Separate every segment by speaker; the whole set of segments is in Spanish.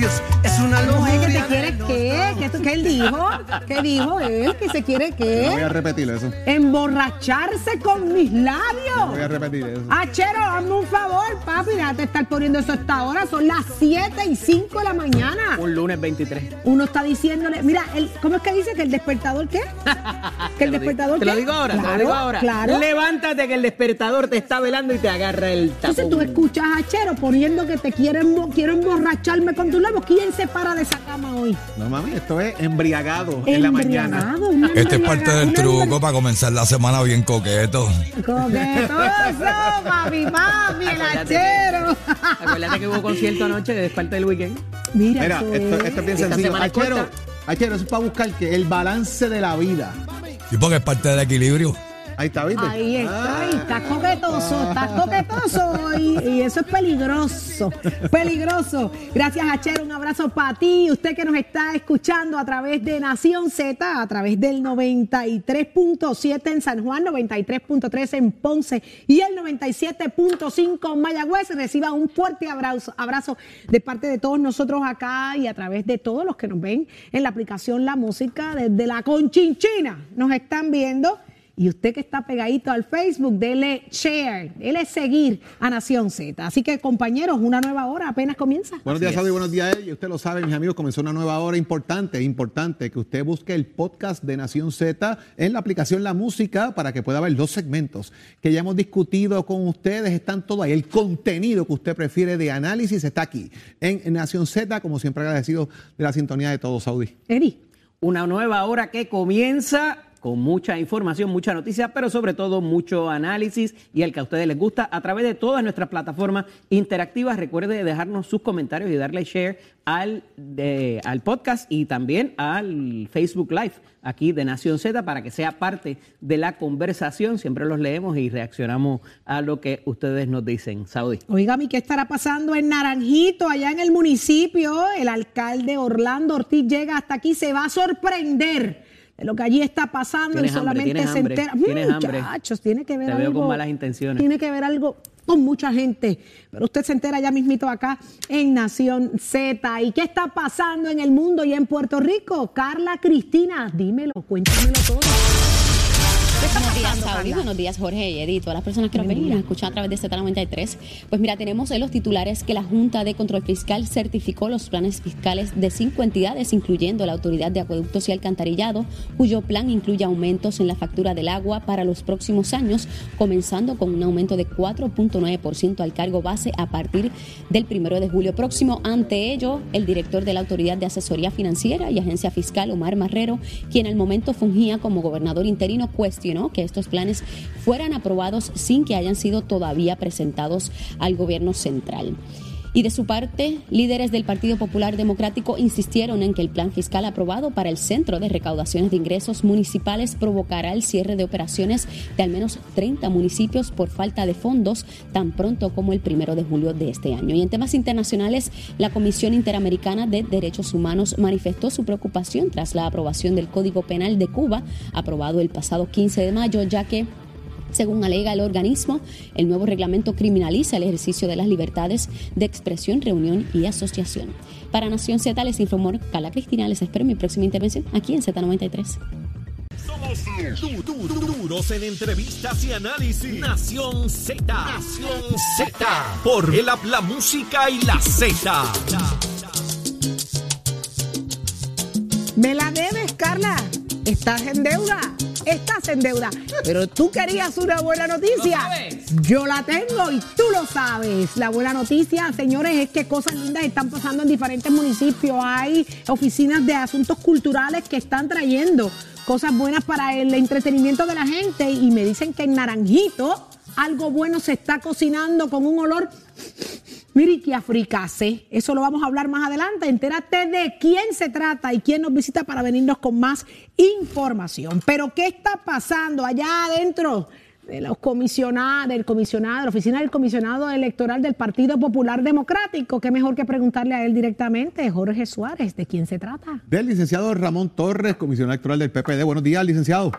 Speaker 1: tus
Speaker 2: qué, ¿Qué, tú- qué él dijo? ¿Qué dijo él? Que se quiere
Speaker 3: No voy a repetir eso.
Speaker 2: Emborracharse con mis
Speaker 3: No voy a
Speaker 2: labios.
Speaker 3: repetir eso.
Speaker 2: Achero, hazme un favor, papi, déjate estar poniendo eso hasta ahora. Son las 7 y 5 de la mañana.
Speaker 4: Un lunes 23.
Speaker 2: Uno está diciéndole, mira, el, ¿cómo es que dice que el despertador qué? Que el despertador
Speaker 4: Te lo digo ahora, te lo digo ahora.
Speaker 2: Claro.
Speaker 4: Levántate que el despertador te está velando y te agarra el tapón.
Speaker 2: Entonces tú escuchas a Chero poniendo que te quieren, quiero emborracharme con tus labios. ¿Quién se para de esa cama hoy?
Speaker 3: No mami, esto es embriagado en la mañana.
Speaker 5: Este es parte del truco para comenzar la semana bien coqueto.
Speaker 2: Coquetoso, papi, papi, el
Speaker 4: Acuérdate
Speaker 2: achero.
Speaker 4: Acuérdate que hubo concierto anoche, es parte del weekend.
Speaker 2: Mira,
Speaker 3: Mira, esto,
Speaker 2: es.
Speaker 3: esto es bien
Speaker 4: Esta
Speaker 3: sencillo.
Speaker 4: semana es
Speaker 3: Achero,
Speaker 4: corta.
Speaker 3: Achero, eso es para buscar que el balance de la vida.
Speaker 5: Y porque es parte del equilibrio.
Speaker 3: Ahí está, ¿viste?
Speaker 2: Ahí está,
Speaker 3: Ah.
Speaker 2: ahí está coquetoso, está coquetoso y, y eso es peligroso, peligroso. Gracias Achero, un abrazo para ti, usted que nos está escuchando a través de Nación Z, a través del 93.7 en San Juan, 93.3 en Ponce y el 97.5 en Mayagüez. Reciba un fuerte abrazo, abrazo de parte de todos nosotros acá y a través de todos los que nos ven en la aplicación La Música desde la Conchinchina. Nos están viendo. Y usted que está pegadito al Facebook, dele share, dele seguir a Nación Z. Así que, compañeros, una nueva hora apenas comienza.
Speaker 3: Buenos días, Saudi, buenos días, Eddie. Usted lo sabe, mis amigos, comenzó una nueva hora importante, importante, que usted busque el podcast de Nación Z en la aplicación La Música para que pueda ver los segmentos que ya hemos discutido con ustedes. Están todo ahí. El contenido que usted prefiere de análisis está aquí en Nación Z, como siempre agradecido de la sintonía de todos, Saudi.
Speaker 2: Eri,
Speaker 4: Una nueva hora que comienza con mucha información, mucha noticia, pero sobre todo mucho análisis y el que a ustedes les gusta a través de todas nuestras plataformas interactivas. Recuerde dejarnos sus comentarios y darle share al, de- al podcast y también al Facebook Live aquí de Nación Z para que sea parte de la conversación. Siempre los leemos y reaccionamos a lo que ustedes nos dicen. Saudi.
Speaker 2: oígame, ¿qué estará pasando en Naranjito, allá en el municipio? El alcalde Orlando Ortiz llega hasta aquí, se va a sorprender de lo que allí está pasando y
Speaker 4: hambre,
Speaker 2: solamente se
Speaker 4: hambre,
Speaker 2: entera.
Speaker 4: hambre.
Speaker 2: Muchachos, tiene que ver
Speaker 4: Te
Speaker 2: algo.
Speaker 4: veo con malas intenciones.
Speaker 2: Tiene que ver algo con mucha gente. Pero usted se entera ya mismito acá en Nación Z. ¿Y qué está pasando en el mundo y en Puerto Rico? Carla Cristina, dímelo, cuéntamelo todo. ¿Qué está
Speaker 6: Buenos días, Saudi. Buenos días, Jorge y Edith. Todas las personas que nos ven y nos escuchan a través de Z93. Pues mira, tenemos en los titulares que la Junta de Control Fiscal certificó los planes fiscales de cinco entidades, incluyendo la Autoridad de Acueductos y Alcantarillado, cuyo plan incluye aumentos en la factura del agua para los próximos años, comenzando con un aumento de 4.9% al cargo base a partir del primero de julio próximo. Ante ello, el director de la Autoridad de Asesoría Financiera y Agencia Fiscal, Omar Marrero, quien al momento fungía como gobernador interino, cuestionó que estos planes fueran aprobados sin que hayan sido todavía presentados al gobierno central. Y de su parte, líderes del Partido Popular Democrático insistieron en que el plan fiscal aprobado para el Centro de Recaudaciones de Ingresos Municipales provocará el cierre de operaciones de al menos 30 municipios por falta de fondos tan pronto como el primero de julio de este año. Y en temas internacionales, la Comisión Interamericana de Derechos Humanos manifestó su preocupación tras la aprobación del Código Penal de Cuba, aprobado el pasado 15 de mayo, ya que según alega el organismo, el nuevo reglamento criminaliza el ejercicio de las libertades de expresión, reunión y asociación. Para Nación Z les informó Carla Cristina. Les espero en mi próxima intervención aquí en Z93.
Speaker 7: Du- du- du- Duros en entrevistas y análisis. Nación Z. Nación Z. Por el app, la música y la Z.
Speaker 2: Me la debes, Carla. Estás en deuda. Estás en deuda. Pero tú querías una buena noticia. Yo la tengo y tú lo sabes. La buena noticia, señores, es que cosas lindas están pasando en diferentes municipios. Hay oficinas de asuntos culturales que están trayendo cosas buenas para el entretenimiento de la gente. Y me dicen que en Naranjito algo bueno se está cocinando con un olor Que africase. Eso lo vamos a hablar más adelante. Entérate de quién se trata y quién nos visita para venirnos con más información. Pero, ¿qué está pasando allá adentro de los comisionados, del comisionado, de la oficina del comisionado electoral del Partido Popular Democrático? Qué mejor que preguntarle a él directamente, Jorge Suárez, ¿de quién se trata?
Speaker 3: Del licenciado Ramón Torres, comisionado electoral del PPD. Buenos días, licenciado.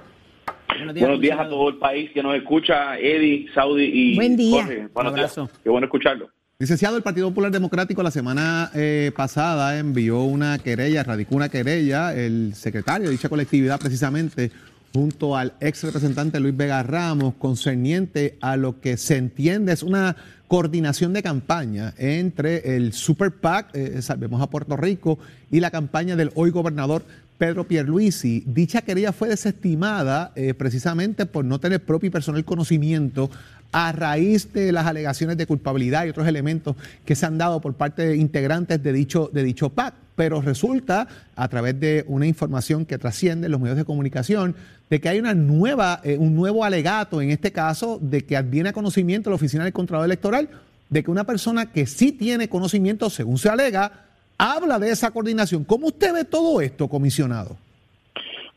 Speaker 4: Buenos
Speaker 8: Buenos días a todo el país que nos escucha, Eddie, Saudi y
Speaker 2: Buen día.
Speaker 8: Jorge. Buenos
Speaker 4: Un abrazo.
Speaker 8: días. Qué bueno escucharlo.
Speaker 3: Licenciado, el Partido Popular Democrático la semana eh, pasada envió una querella, radicó una querella, el secretario de dicha colectividad precisamente, junto al ex representante Luis Vega Ramos, concerniente a lo que se entiende es una coordinación de campaña entre el Super PAC, eh, Salvemos a Puerto Rico, y la campaña del hoy gobernador Pedro Pierluisi. Dicha querella fue desestimada eh, precisamente por no tener propio y personal conocimiento a raíz de las alegaciones de culpabilidad y otros elementos que se han dado por parte de integrantes de dicho, de dicho PAC. Pero resulta, a través de una información que trasciende en los medios de comunicación, de que hay una nueva, eh, un nuevo alegato, en este caso, de que adviene a conocimiento la Oficina del Contralor Electoral, de que una persona que sí tiene conocimiento, según se alega, habla de esa coordinación. ¿Cómo usted ve todo esto, comisionado?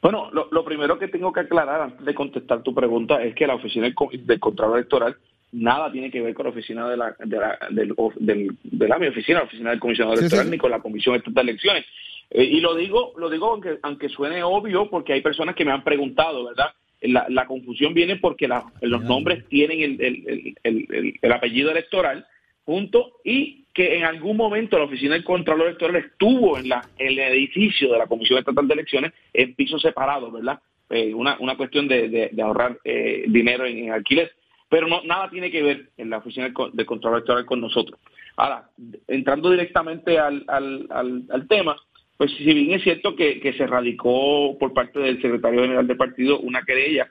Speaker 1: Bueno, lo, primero que tengo que aclarar antes de contestar tu pregunta es que la oficina del, Contralor Electoral nada tiene que ver con la oficina de la, de la, del, de la mi oficina, la oficina del comisionado electoral, ni con la comisión de elecciones. Eh, y lo digo, lo digo aunque, aunque suene obvio, porque hay personas que me han preguntado, ¿verdad? La, confusión viene porque los nombres tienen el, el, el apellido electoral junto y que en algún momento la oficina del Contralor Electoral estuvo en, la, el edificio de la Comisión Estatal de Elecciones en pisos separados, ¿verdad? Eh, una, una cuestión de, ahorrar eh, dinero en, alquiler. Pero no, nada tiene que ver en la oficina del, Contralor Electoral con nosotros. Ahora, entrando directamente al, al, al, tema, pues si bien es cierto que, que, se radicó por parte del secretario general del partido una querella,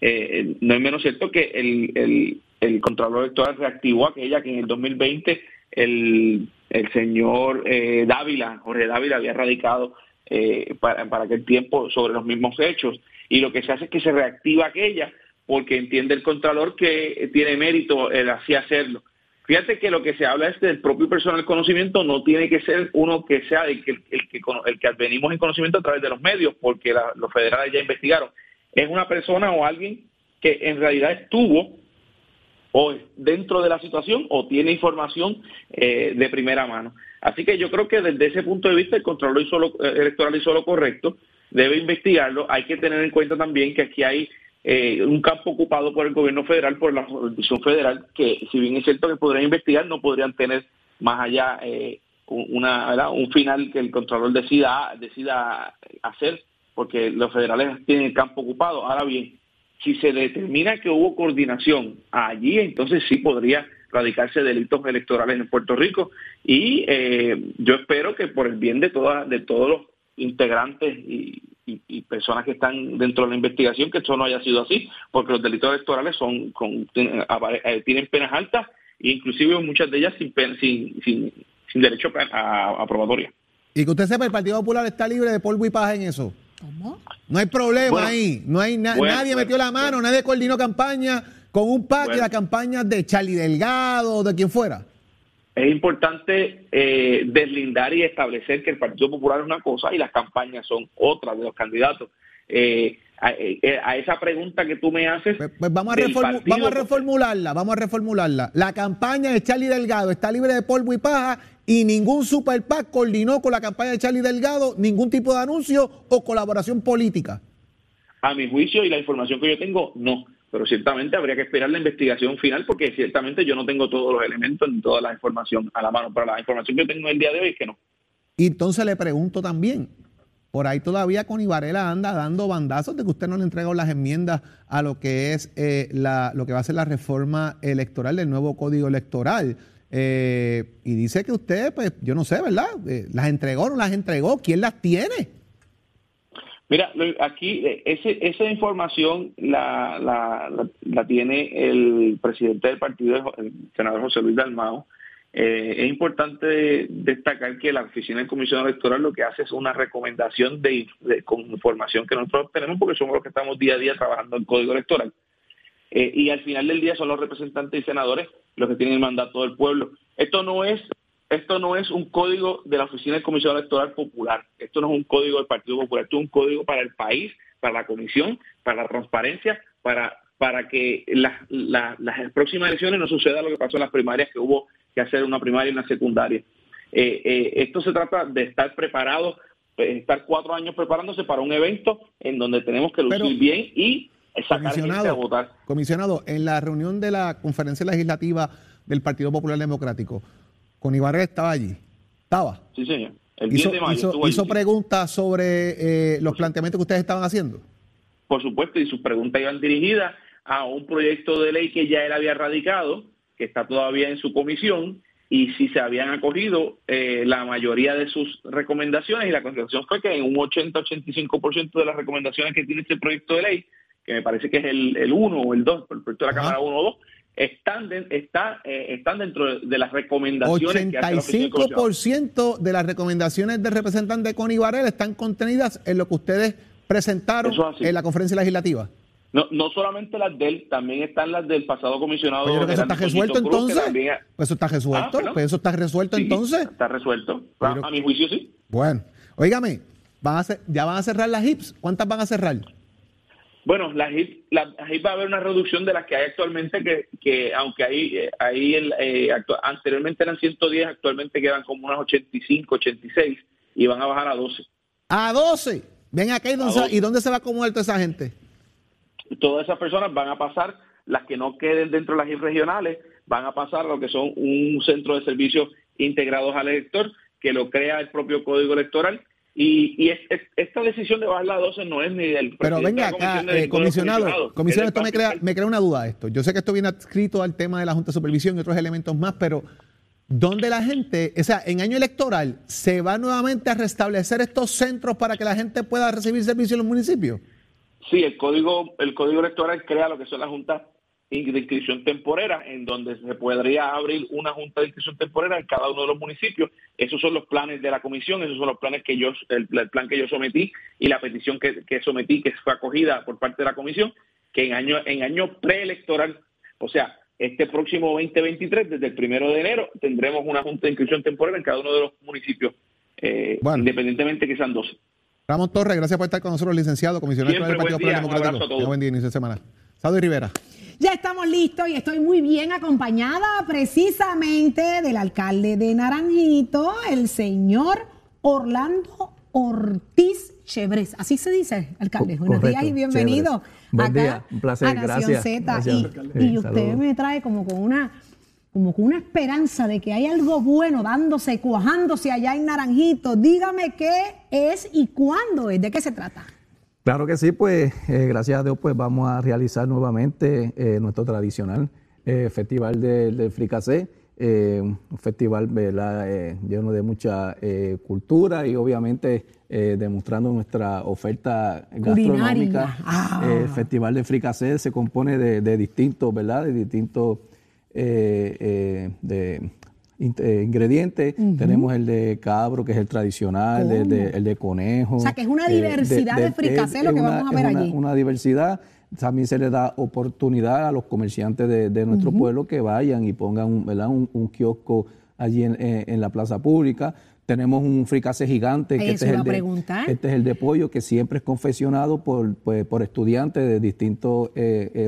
Speaker 1: eh, no es menos cierto que el, el, el Contralor Electoral reactivó aquella que en el 2020 el, el señor eh, Dávila, Jorge Dávila, había radicado eh, para, para aquel tiempo sobre los mismos hechos. Y lo que se hace es que se reactiva aquella porque entiende el Contralor que tiene mérito el así hacerlo. Fíjate que lo que se habla es del propio personal conocimiento, no tiene que ser uno que sea el que, el que, el que advenimos en conocimiento a través de los medios, porque los federales ya investigaron. Es una persona o alguien que en realidad estuvo o dentro de la situación o tiene información eh, de primera mano. Así que yo creo que desde ese punto de vista el control eh, electoral hizo lo correcto, debe investigarlo. Hay que tener en cuenta también que aquí hay eh, un campo ocupado por el gobierno federal, por la jurisdicción federal, que si bien es cierto que podrían investigar, no podrían tener más allá una, un final que el controlador decida, decida hacer, porque los federales tienen el campo ocupado. Ahora bien, si se determina que hubo coordinación allí, entonces sí podría radicarse delitos electorales en Puerto Rico. Y eh, yo espero que por el bien de todas de todos los integrantes y, personas que están dentro de la investigación que eso no haya sido así porque los delitos electorales son tienen, eh, penas altas inclusive muchas de ellas sin sin, sin, derecho a, a probatoria
Speaker 3: y que usted sepa el Partido Popular está libre de polvo y paja en eso no hay problema ahí. No hay nadie metió la mano, nadie coordinó campaña con un PAC y la campaña de Charlie Delgado o de quien fuera.
Speaker 1: Es importante eh, deslindar y establecer que el Partido Popular es una cosa y las campañas son otras de los candidatos. Eh, eh, a, esa pregunta que tú me haces.
Speaker 3: Pues, pues vamos, a vamos a reformularla, vamos a reformularla. La campaña de Charlie Delgado está libre de polvo y paja y ningún super PAC coordinó con la campaña de Charlie Delgado ningún tipo de anuncio o colaboración política.
Speaker 1: A mi juicio y la información que yo tengo, no. Pero ciertamente habría que esperar la investigación final porque ciertamente yo no tengo todos los elementos ni toda la información a la mano. Pero la información que tengo el día de hoy es que no.
Speaker 3: Y entonces le pregunto también, por ahí todavía con Ibarela anda dando bandazos de que usted no le entregó las enmiendas a lo que es eh, la, lo que va a ser la reforma electoral del nuevo código electoral. Eh, y dice que usted, pues, yo no sé, ¿verdad? Eh, ¿Las entregó no las entregó? ¿Quién las tiene?
Speaker 1: Mira, aquí eh, ese, esa información la, tiene el presidente del partido, el senador José Luis Dalmao. es importante destacar que la Oficina de Comisión Electoral lo que hace es una recomendación de, con información que nosotros tenemos porque somos los que estamos día a día trabajando en código electoral. Y al final del día son los representantes y senadores los que tienen el mandato del pueblo. Esto no es esto no es un código de la Oficina de Comisión Electoral Popular, esto no es un código del Partido Popular, esto es un código para el país, para la comisión, para la transparencia, para, para que las próximas elecciones no suceda lo que pasó en las primarias, que hubo que hacer una primaria y una secundaria. Eh, eh, esto se trata de estar preparado, eh, estar cuatro años preparándose para un evento en donde tenemos que lucir bien y sacar gente a votar.
Speaker 3: Comisionado, en la reunión de la conferencia legislativa del Partido Popular Democrático. Con Ibarra estaba allí. Estaba.
Speaker 1: Sí, señor. El 10
Speaker 3: Hizo,
Speaker 1: de mayo
Speaker 3: hizo-
Speaker 1: allí, sí.
Speaker 3: preguntas sobre eh, los planteamientos que ustedes estaban haciendo.
Speaker 1: por supuesto, y sus preguntas iban dirigidas a un proyecto de ley que ya él había radicado, que está todavía en su comisión, y si se habían acogido eh, la mayoría de sus recomendaciones, y la conclusión fue que en un 80-85% de las recomendaciones que tiene este proyecto de ley, que me parece que es el, el 1 o el 2, el proyecto de la. Cámara 1 o 2, están, de- está, eh, están dentro de las recomendaciones que hace la Oficina del Comisionado.
Speaker 3: 85% de las recomendaciones del representante Connie Varela están contenidas en lo que ustedes presentaron
Speaker 1: es
Speaker 3: en la conferencia legislativa.
Speaker 1: No, no solamente las de él, también están las del pasado comisionado.
Speaker 3: Pues yo creo que eso está
Speaker 1: Gerardo
Speaker 3: resuelto
Speaker 1: Cruz,
Speaker 3: entonces.
Speaker 1: también-
Speaker 3: Pues eso está resuelto.
Speaker 1: Ah,
Speaker 3: pues eso está resuelto
Speaker 1: Sí,
Speaker 3: entonces.
Speaker 1: Está resuelto.
Speaker 3: Pero-
Speaker 1: a, a mi juicio sí.
Speaker 3: Bueno, óigame, van a cer- ya van a cerrar las HIPS. ¿Cuántas van a cerrar?
Speaker 1: Bueno, la HIP, la HIP va a haber una reducción de las que hay actualmente, que, que aunque ahí, eh, ahí el, eh, actu- anteriormente eran 110, actualmente quedan como unas 85, 86 y van a bajar a 12.
Speaker 3: A 12. Ven acá y dónde,
Speaker 1: A
Speaker 3: se,
Speaker 1: 12.
Speaker 3: ¿y dónde se va a acomodar toda esa gente.
Speaker 1: Todas esas personas van a pasar, las que no queden dentro de las HIP regionales, van a pasar a lo que son un centro de servicios integrados al elector, que lo crea el propio Código Electoral. Y, y es- es- esta decisión de bajar la 12 no es ni del
Speaker 3: Pero venga acá,
Speaker 1: de
Speaker 3: eh, comisionado, comisionado,
Speaker 1: Es
Speaker 3: esto me crea, me crea una duda esto. Yo sé que esto viene adscrito al tema de la Junta de Supervisión y otros elementos más, pero ¿dónde la gente, o sea, en año electoral, se va nuevamente a restablecer estos centros para que la gente pueda recibir servicios en los municipios?
Speaker 1: Sí, el código, el código electoral crea lo que son las juntas inscripción temporera, en donde se podría abrir una junta de inscripción temporera en cada uno de los municipios. Esos son los planes de la comisión, esos son los planes que yo, el, el plan que yo sometí y la petición que, que sometí, que fue acogida por parte de la comisión, que en año, en año preelectoral, o sea, este próximo 2023, desde el primero de enero, tendremos una junta de inscripción temporera en cada uno de los municipios, eh,
Speaker 3: Bueno.
Speaker 1: independientemente que sean 12.
Speaker 3: Ramón Torres, gracias por estar con nosotros, licenciado, comisionado
Speaker 1: Siempre
Speaker 3: del Partido
Speaker 1: buen día,
Speaker 3: Popular
Speaker 1: un abrazo
Speaker 3: Democrático.
Speaker 1: a todos.
Speaker 3: Tenga buen día, inicio de semana. Sado y Rivera.
Speaker 2: Ya estamos listos y estoy muy bien acompañada precisamente del alcalde de Naranjito, el señor Orlando Ortiz Chevres. Así se dice, alcalde. Buenos días y bienvenido.
Speaker 8: Buen
Speaker 2: acá
Speaker 8: día, un placer,
Speaker 2: a Nación
Speaker 8: gracias.
Speaker 2: Z.
Speaker 8: Gracias,
Speaker 2: Y, y usted
Speaker 8: Saludos.
Speaker 2: me trae como con una como con una esperanza de que hay algo bueno dándose, cuajándose allá en Naranjito. Dígame qué es y cuándo es, de qué se trata.
Speaker 8: Claro que sí, pues eh, gracias a Dios pues vamos a realizar nuevamente eh, nuestro tradicional eh, festival de- del fricasé, eh, un festival lleno de mucha cultura y obviamente demostrando nuestra oferta gastronómica.
Speaker 2: Ah.
Speaker 8: El festival de fricasé se compone de, de distintos, ¿verdad? De distintos de eh, ingredientes. Tenemos el de cabro, que es el tradicional, el de, el de conejo.
Speaker 2: O sea, que es una diversidad de fricasé
Speaker 8: es-
Speaker 2: lo que
Speaker 8: una-
Speaker 2: vamos a ver
Speaker 8: es una-
Speaker 2: allí.
Speaker 8: Una diversidad. También se le da oportunidad a los comerciantes de, de nuestro pueblo que vayan y pongan un, ¿verdad? un, un kiosco allí en, en- en la plaza pública. Tenemos un fricase gigante, que este es, el de, este es el de pollo, que siempre es confeccionado por, pues, por estudiantes de distintas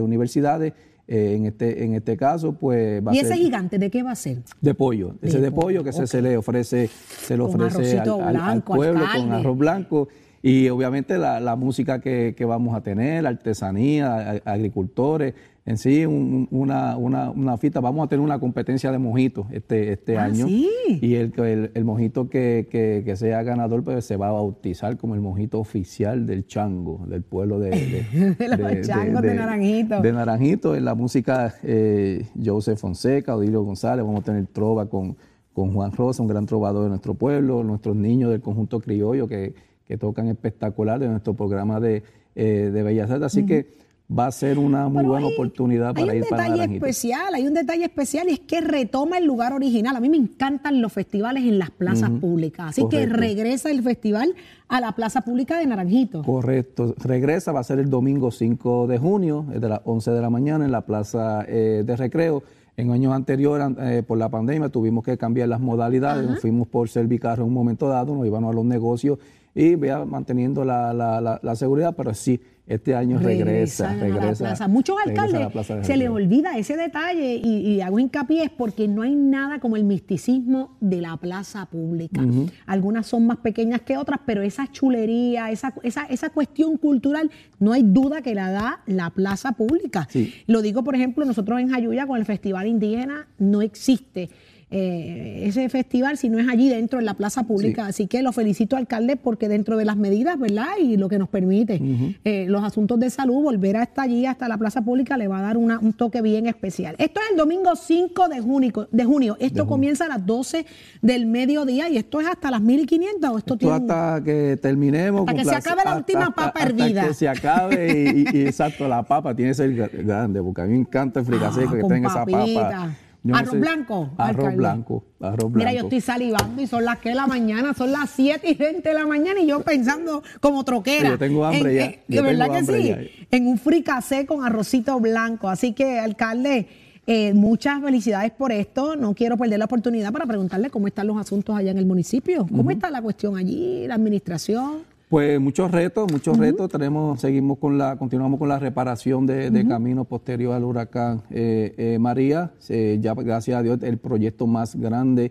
Speaker 8: universidades. Eh, en, este, en este caso, pues va
Speaker 2: ¿Y
Speaker 8: a
Speaker 2: ese
Speaker 8: ser
Speaker 2: gigante de qué va a ser?
Speaker 8: de pollo. Ese
Speaker 2: De
Speaker 8: pollo,
Speaker 2: pollo,
Speaker 8: que ese se le ofrece, se le ofrece al, pueblo con arroz blanco. Y obviamente la, la música que, que vamos a tener, artesanía, a- agricultores, en sí un- una, una, una fiesta. Vamos a tener una competencia de mojitos este, este
Speaker 2: Ah,
Speaker 8: año.
Speaker 2: ¿sí?
Speaker 8: Y el, el, el mojito que, que- que sea ganador pues, se va a bautizar como el mojito oficial del chango, del pueblo de, de,
Speaker 2: De los changos de Naranjito.
Speaker 8: de Naranjito, en la música eh, Joseph Fonseca, Odilio González, vamos a tener trova con, con Juan Rosa, un gran trovador de nuestro pueblo, nuestros niños del conjunto criollo que, que tocan espectacular de nuestro programa de, eh, de Bellas Artes. Así que va a ser una muy
Speaker 2: Pero
Speaker 8: buena
Speaker 2: hay-
Speaker 8: oportunidad para
Speaker 2: hay
Speaker 8: ir
Speaker 2: un
Speaker 8: para
Speaker 2: detalle
Speaker 8: Naranjito.
Speaker 2: especial, hay un detalle especial y es que retoma el lugar original. A mí me encantan los festivales en las plazas públicas, así que regresa el festival a la plaza pública de Naranjito.
Speaker 8: Correcto. Regresa, va a ser el domingo 5 de junio, desde las 11 de la mañana en la Plaza eh, de Recreo. En años anteriores, eh, por la pandemia, tuvimos que cambiar las modalidades. Nos fuimos por Servicarro en un momento dado, nos íbamos a los negocios y vea, manteniendo la, la- la- la seguridad, pero sí, este año regresa,
Speaker 2: Regresan a la
Speaker 8: regresa.
Speaker 2: plaza. Muchos
Speaker 8: a la
Speaker 2: alcaldes
Speaker 8: Plaza
Speaker 2: se les olvida ese detalle y, y hago hincapié es porque no hay nada como el misticismo de la plaza pública. Algunas son más pequeñas que otras, pero esa chulería, esa, esa, esa cuestión cultural, no hay duda que la da la plaza pública.
Speaker 8: Sí.
Speaker 2: Lo digo, por ejemplo, nosotros en Jayuya con el Festival Indígena no existe. Eh, ese festival si no es allí dentro en la plaza pública. Así que lo felicito, alcalde, porque dentro de las medidas, ¿verdad? Y lo que nos permite eh, los asuntos de salud, volver hasta allí, hasta la plaza pública, le va a dar una- un toque bien especial. Esto es el domingo 5 de junio. De junio. Esto comienza a las 12 del mediodía y esto es hasta las 1500 o esto
Speaker 8: Esto
Speaker 2: tiene
Speaker 8: hasta que terminemos.
Speaker 2: Hasta que se acabe la
Speaker 8: hasta-
Speaker 2: última
Speaker 8: hasta-
Speaker 2: papa
Speaker 8: hasta
Speaker 2: hervida.
Speaker 8: que se acabe y, y- y exacto, la papa tiene que ser gra- grande, porque a mí me encanta el fricasé
Speaker 2: Ah,
Speaker 8: que tenga esa papa. Yo no
Speaker 2: Arroz
Speaker 8: sé-
Speaker 2: blanco,
Speaker 8: Arroz
Speaker 2: alcalde.
Speaker 8: blanco, arroz blanco.
Speaker 2: Mira, yo estoy salivando y son las que de la mañana, son las 7 y 20 de la mañana y yo pensando como troquera.
Speaker 8: Yo tengo hambre ya,
Speaker 2: En-
Speaker 8: yo
Speaker 2: ¿De verdad que sí?
Speaker 8: ya.
Speaker 2: En un fricasé con arrocito blanco. Así que, alcalde, eh, muchas felicidades por esto. No quiero perder la oportunidad para preguntarle cómo están los asuntos allá en el municipio. ¿Cómo está la cuestión allí, la administración?
Speaker 8: Pues muchos retos, muchos retos. Tenemos, seguimos con la, continuamos con la reparación de, de caminos posterior al huracán eh, eh, María. Eh, ya gracias a Dios el proyecto más grande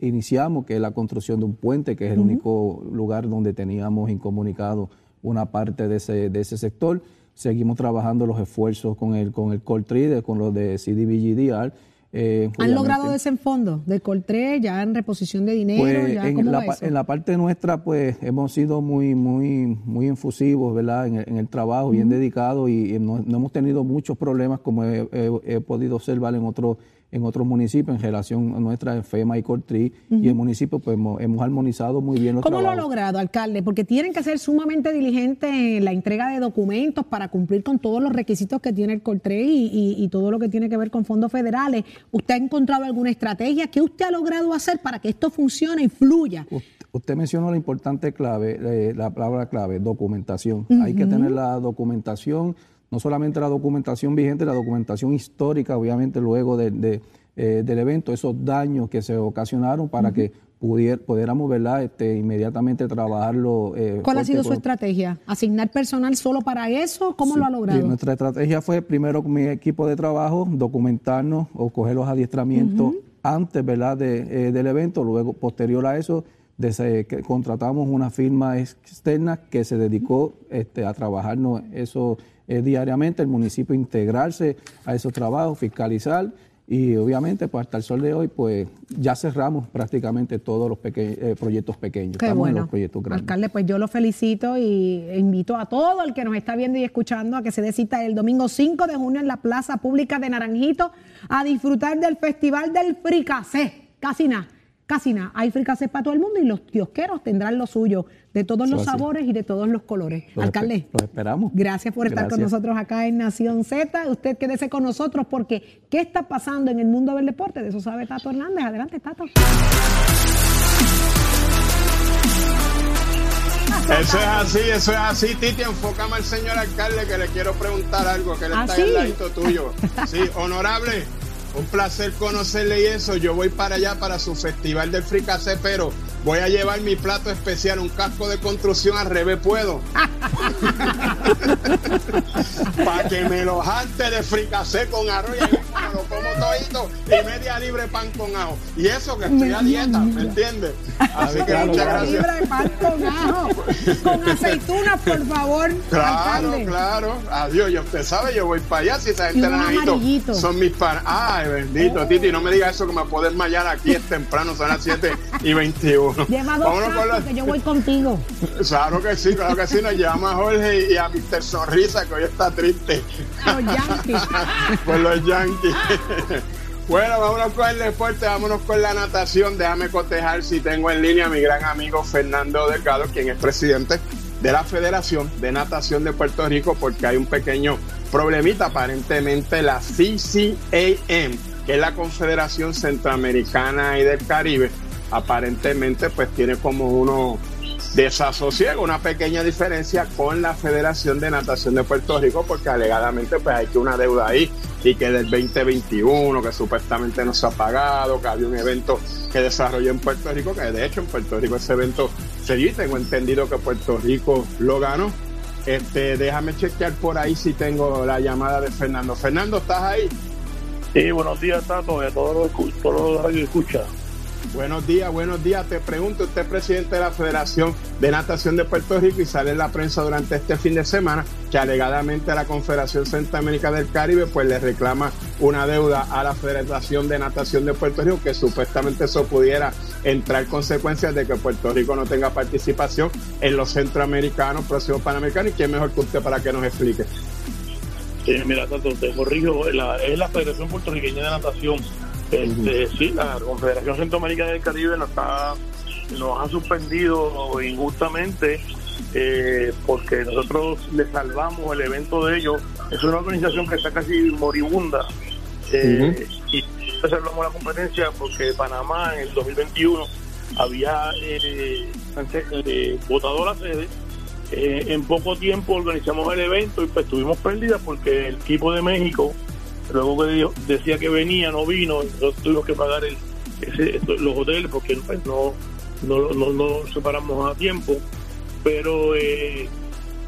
Speaker 8: iniciamos, que es la construcción de un puente, que es el único lugar donde teníamos incomunicado una parte de ese, de ese sector. Seguimos trabajando los esfuerzos con el con el de- con los de CDBGDR. Eh,
Speaker 2: ¿Han logrado desenfondo del Coltré, ya en reposición de dinero?
Speaker 8: pues
Speaker 2: ya,
Speaker 8: en,
Speaker 2: ¿Cómo
Speaker 8: la, en la parte nuestra, pues hemos sido muy, muy, muy infusivos, ¿verdad? En el, en el trabajo, bien dedicados y, y no, no hemos tenido muchos problemas como he, he- he podido observar en otros en otros municipios en relación a nuestra FEMA y Coltri y el municipio pues hemos, hemos armonizado muy bien los
Speaker 2: ¿Cómo lo ha logrado, alcalde? Porque tienen que ser sumamente diligentes en la entrega de documentos para cumplir con todos los requisitos que tiene el y, y- y todo lo que tiene que ver con fondos federales. ¿Usted ha encontrado alguna estrategia? ¿Qué usted ha logrado hacer para que esto funcione y fluya?
Speaker 8: Usted- Usted mencionó la importante clave, eh, la palabra clave, documentación. Hay que tener la documentación, no solamente la documentación vigente, la documentación histórica, obviamente, luego de- de, eh, del evento, esos daños que se ocasionaron para que pudier- pudiéramos, ¿verdad?, este, inmediatamente trabajarlo. eh,
Speaker 2: ¿Cuál ha sido su estrategia? ¿Asignar personal solo para eso? ¿Cómo
Speaker 8: Sí,
Speaker 2: lo ha logrado?
Speaker 8: Nuestra estrategia fue primero con mi equipo de trabajo, documentarnos o coger los adiestramientos antes ¿verdad? De, eh, del evento, luego posterior a eso desde que contratamos una firma externa que se dedicó este, a trabajarnos eso eh, diariamente, el municipio integrarse a esos trabajos, fiscalizar y obviamente pues hasta el sol de hoy pues ya cerramos prácticamente todos los peque- eh, proyectos pequeños,
Speaker 2: Qué
Speaker 8: estamos en
Speaker 2: bueno.
Speaker 8: los proyectos grandes.
Speaker 2: Alcalde, pues yo lo felicito y invito a todo el que nos está viendo y escuchando a que se dé cita el domingo 5 de junio en la Plaza Pública de Naranjito a disfrutar del Festival del Fricacé. Casi nada, casi nada. Hay fricacé para todo el mundo y los kiosqueros tendrán lo suyo, de todos
Speaker 8: Eso
Speaker 2: los
Speaker 8: así.
Speaker 2: sabores y de todos los colores.
Speaker 8: Los
Speaker 2: Alcalde.
Speaker 8: los esperamos.
Speaker 2: Gracias por estar con nosotros acá en Nación Z. Usted quédese con nosotros porque ¿qué está pasando en el mundo del deporte? De eso sabe Tato Hernández. Adelante, Tato.
Speaker 9: Eso es así, eso es así, Titi. Enfócame al señor alcalde que le quiero preguntar algo, que él
Speaker 2: ¿Ah,
Speaker 9: está
Speaker 2: sí?
Speaker 9: al ladito tuyo. Sí, honorable, un placer conocerle y eso. Yo voy para allá para su festival del fricacé, pero voy a llevar mi plato especial, un casco de construcción al revés, ¿puedo? para que me lo jante de fricacé con arroz y me lo como todito y media libre pan con ajo. Y eso que estoy a dieta, ¿me entiendes? Así que
Speaker 8: Claro,
Speaker 9: muchas
Speaker 2: Media
Speaker 9: gracias.
Speaker 2: libra de pan con ajo. Con aceitunas, por favor,
Speaker 9: Claro,
Speaker 2: alcalde.
Speaker 9: claro. Adiós, ya usted sabe, yo voy para allá. Si esa gente naranjito son mis panas. Ay, bendito, Titi, no me digas eso que me puedo desmayar aquí es temprano, son las 7 y 21.
Speaker 2: Lleva dos
Speaker 9: Vámonos con
Speaker 2: cascos
Speaker 9: los-
Speaker 2: que yo voy contigo.
Speaker 9: Claro que sí, claro que sí. Nos llama a Jorge y a Mr. Sonrisa, que hoy está triste.
Speaker 2: Los Yankees.
Speaker 9: por los Yankees. Bueno, vámonos con el deporte, vámonos con la natación. Déjame cotejar si tengo en línea a mi gran amigo Fernando Delgado, quien es presidente de la Federación de Natación de Puerto Rico, porque hay un pequeño problemita. Aparentemente la CCAM, que es la Confederación Centroamericana y del Caribe, aparentemente pues tiene como uno desasosiego, una pequeña diferencia con la Federación de Natación de Puerto Rico, porque alegadamente pues hay que una deuda ahí y que del 2021, que supuestamente no se ha pagado, que había un evento que desarrolló en Puerto Rico, que de hecho en Puerto Rico ese evento se dio y tengo entendido que Puerto Rico lo ganó. Este, déjame chequear por ahí si tengo la llamada de Fernando. Fernando, ¿estás ahí?
Speaker 10: Sí, buenos días, Tato, a todos los, todos los que escuchan.
Speaker 9: Buenos días, buenos días. Te pregunto, usted es presidente de la Federación de Natación de Puerto Rico y sale en la prensa durante este fin de semana que alegadamente la Confederación Centroamérica del Caribe pues le reclama una deuda a la Federación de Natación de Puerto Rico que supuestamente eso pudiera entrar consecuencias de que Puerto Rico no tenga participación en los centroamericanos, próximos panamericanos y quién mejor que usted para que nos explique.
Speaker 10: Mira, Tato, te corrijo, es la Federación Puertorriqueña de Natación este, sí, la Confederación Centroamericana del Caribe nos, ha suspendido injustamente eh, porque nosotros le salvamos el evento de ellos. Es una organización que está casi moribunda. Eh, Y salvamos la competencia porque Panamá en el 2021 había eh, eh, votado la sede. Eh, en poco tiempo organizamos el evento y pues tuvimos pérdidas porque el equipo de México luego que decía que venía, no vino, nosotros tuvimos que pagar los hoteles porque pues, no, no, no, no separamos a tiempo, pero eh,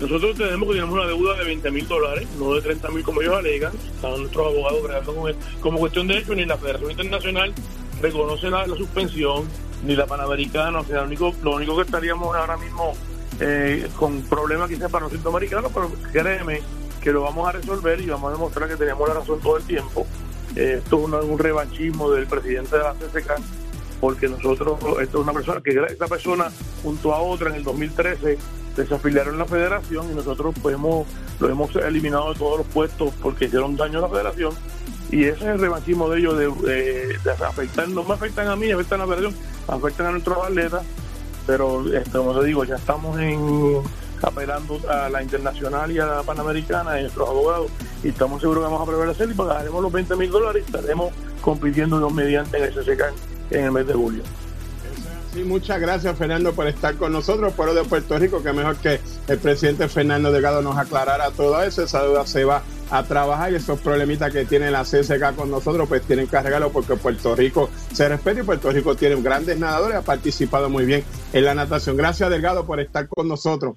Speaker 10: nosotros tenemos que tenemos una deuda de 20 mil dólares, no de 30 mil como ellos alegan, están nuestros abogados creando con él. Como cuestión de hecho, ni la Federación Internacional reconoce la, suspensión, ni la Panamericana, o sea, lo único, lo único que estaríamos ahora mismo eh, con problemas quizás para los centroamericanos, pero créeme, que lo vamos a resolver y vamos a demostrar que tenemos la razón todo el tiempo. Eh, esto es un, revanchismo del presidente de la CCK, porque nosotros, esto es una persona que esta persona junto a otra en el 2013 desafiliaron la federación y nosotros pues hemos, lo hemos eliminado de todos los puestos porque hicieron daño a la federación y ese es el revanchismo de ellos de, afectar, no me afectan a mí, afectan a la federación, afectan a nuestros atletas, pero este, como te digo, ya estamos en apelando a la internacional y a la panamericana y nuestros abogados y estamos seguros que vamos a prevalecer y pagaremos los 20 mil dólares y estaremos compitiendo mediante en el SSK en el mes de julio.
Speaker 9: Sí, muchas gracias Fernando por estar con nosotros, pueblo de Puerto Rico, que mejor que el presidente Fernando Delgado nos aclarara todo eso, esa duda se va a trabajar y esos problemitas que tiene la CSK con nosotros, pues tienen que arreglarlo porque Puerto Rico se respeta y Puerto Rico tiene grandes nadadores, ha participado muy bien en la natación. Gracias Delgado por estar con nosotros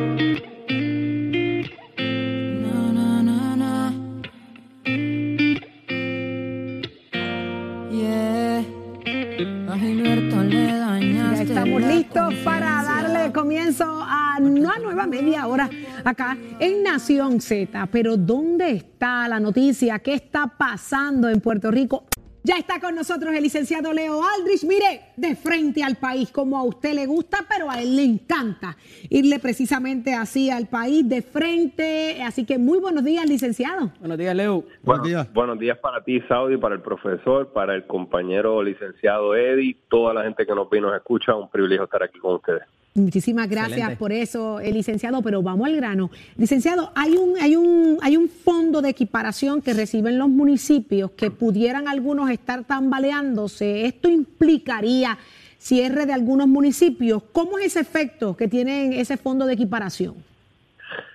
Speaker 2: Comienzo a una nueva media hora acá en Nación Z. Pero ¿dónde está la noticia? ¿Qué está pasando en Puerto Rico? Ya está con nosotros el licenciado Leo Aldrich. Mire, de frente al país, como a usted le gusta, pero a él le encanta irle precisamente así al país, de frente. Así que muy buenos días, licenciado.
Speaker 4: Buenos días, Leo.
Speaker 11: Buenos días. Buenos días para ti, Saudi, para el profesor, para el compañero licenciado Eddie, toda la gente que nos vino nos escucha. Un privilegio estar aquí con ustedes.
Speaker 2: Muchísimas gracias por eso, el licenciado, pero vamos al grano. Licenciado, hay un, hay un, hay un fondo de equiparación que reciben los municipios que pudieran algunos estar tambaleándose. Esto implicaría cierre de algunos municipios. ¿Cómo es ese efecto que tiene ese fondo de equiparación?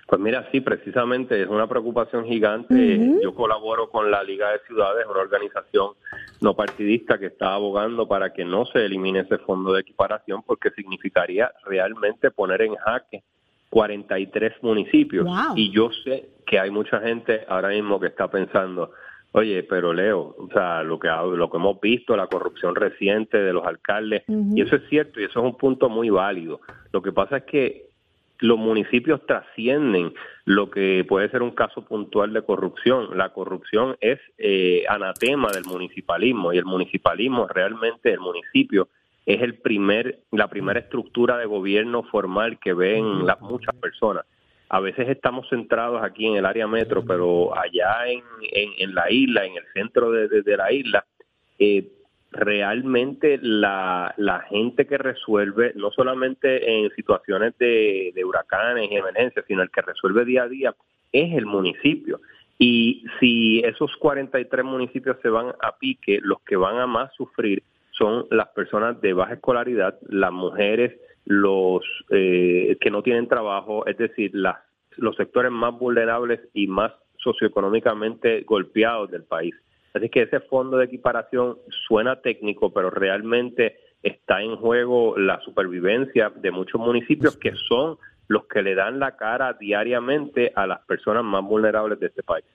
Speaker 11: Pues mira, sí, precisamente es una preocupación gigante. Yo colaboro con la Liga de Ciudades, una organización no partidista que está abogando para que no se elimine ese fondo de equiparación porque significaría realmente poner en jaque 43 municipios. Y yo sé que hay mucha gente ahora mismo que está pensando, oye, pero Leo, o sea, lo que, lo que hemos visto, la corrupción reciente de los alcaldes, y eso es cierto y eso es un punto muy válido. Lo que pasa es que los municipios trascienden lo que puede ser un caso puntual de corrupción. La corrupción es eh, anatema del municipalismo y el municipalismo realmente el municipio es el primer la primera estructura de gobierno formal que ven las muchas personas. A veces estamos centrados aquí en el área metro, pero allá en, en, la isla, en el centro de, de, la isla, eh, realmente la, la gente que resuelve, no solamente en situaciones de, huracanes y emergencias, sino el que resuelve día a día es el municipio. Y si esos 43 municipios se van a pique, los que van a más sufrir son las personas de baja escolaridad, las mujeres, los eh, que no tienen trabajo, es decir, las, los sectores más vulnerables y más socioeconómicamente golpeados del país. Así que ese fondo de equiparación suena técnico, pero realmente está en juego la supervivencia de muchos municipios que son los que le dan la cara diariamente a las personas más vulnerables de este país.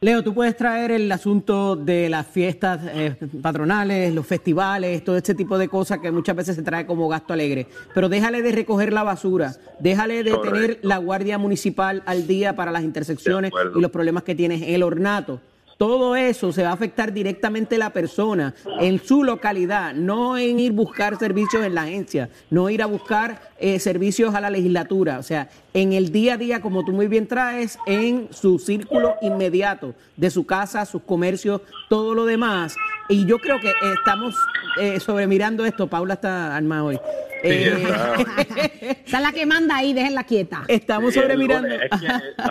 Speaker 4: Leo, tú puedes traer el asunto de las fiestas eh, patronales, los festivales, todo este tipo de cosas que muchas veces se trae como gasto alegre, pero déjale de recoger la basura, déjale de tener la guardia municipal al día para las intersecciones y los problemas que tienes el ornato. Todo eso se va a afectar directamente a la persona en su localidad, no en ir buscar servicios en la agencia, no ir a buscar eh, servicios a la legislatura, o sea, en el día a día, como tú muy bien traes, en su círculo inmediato de su casa, sus comercios, todo lo demás. Y yo creo que estamos eh, sobremirando esto. Paula está armada hoy.
Speaker 2: Eh, Esa es la que manda ahí, déjenla quieta.
Speaker 4: Estamos sobremirando.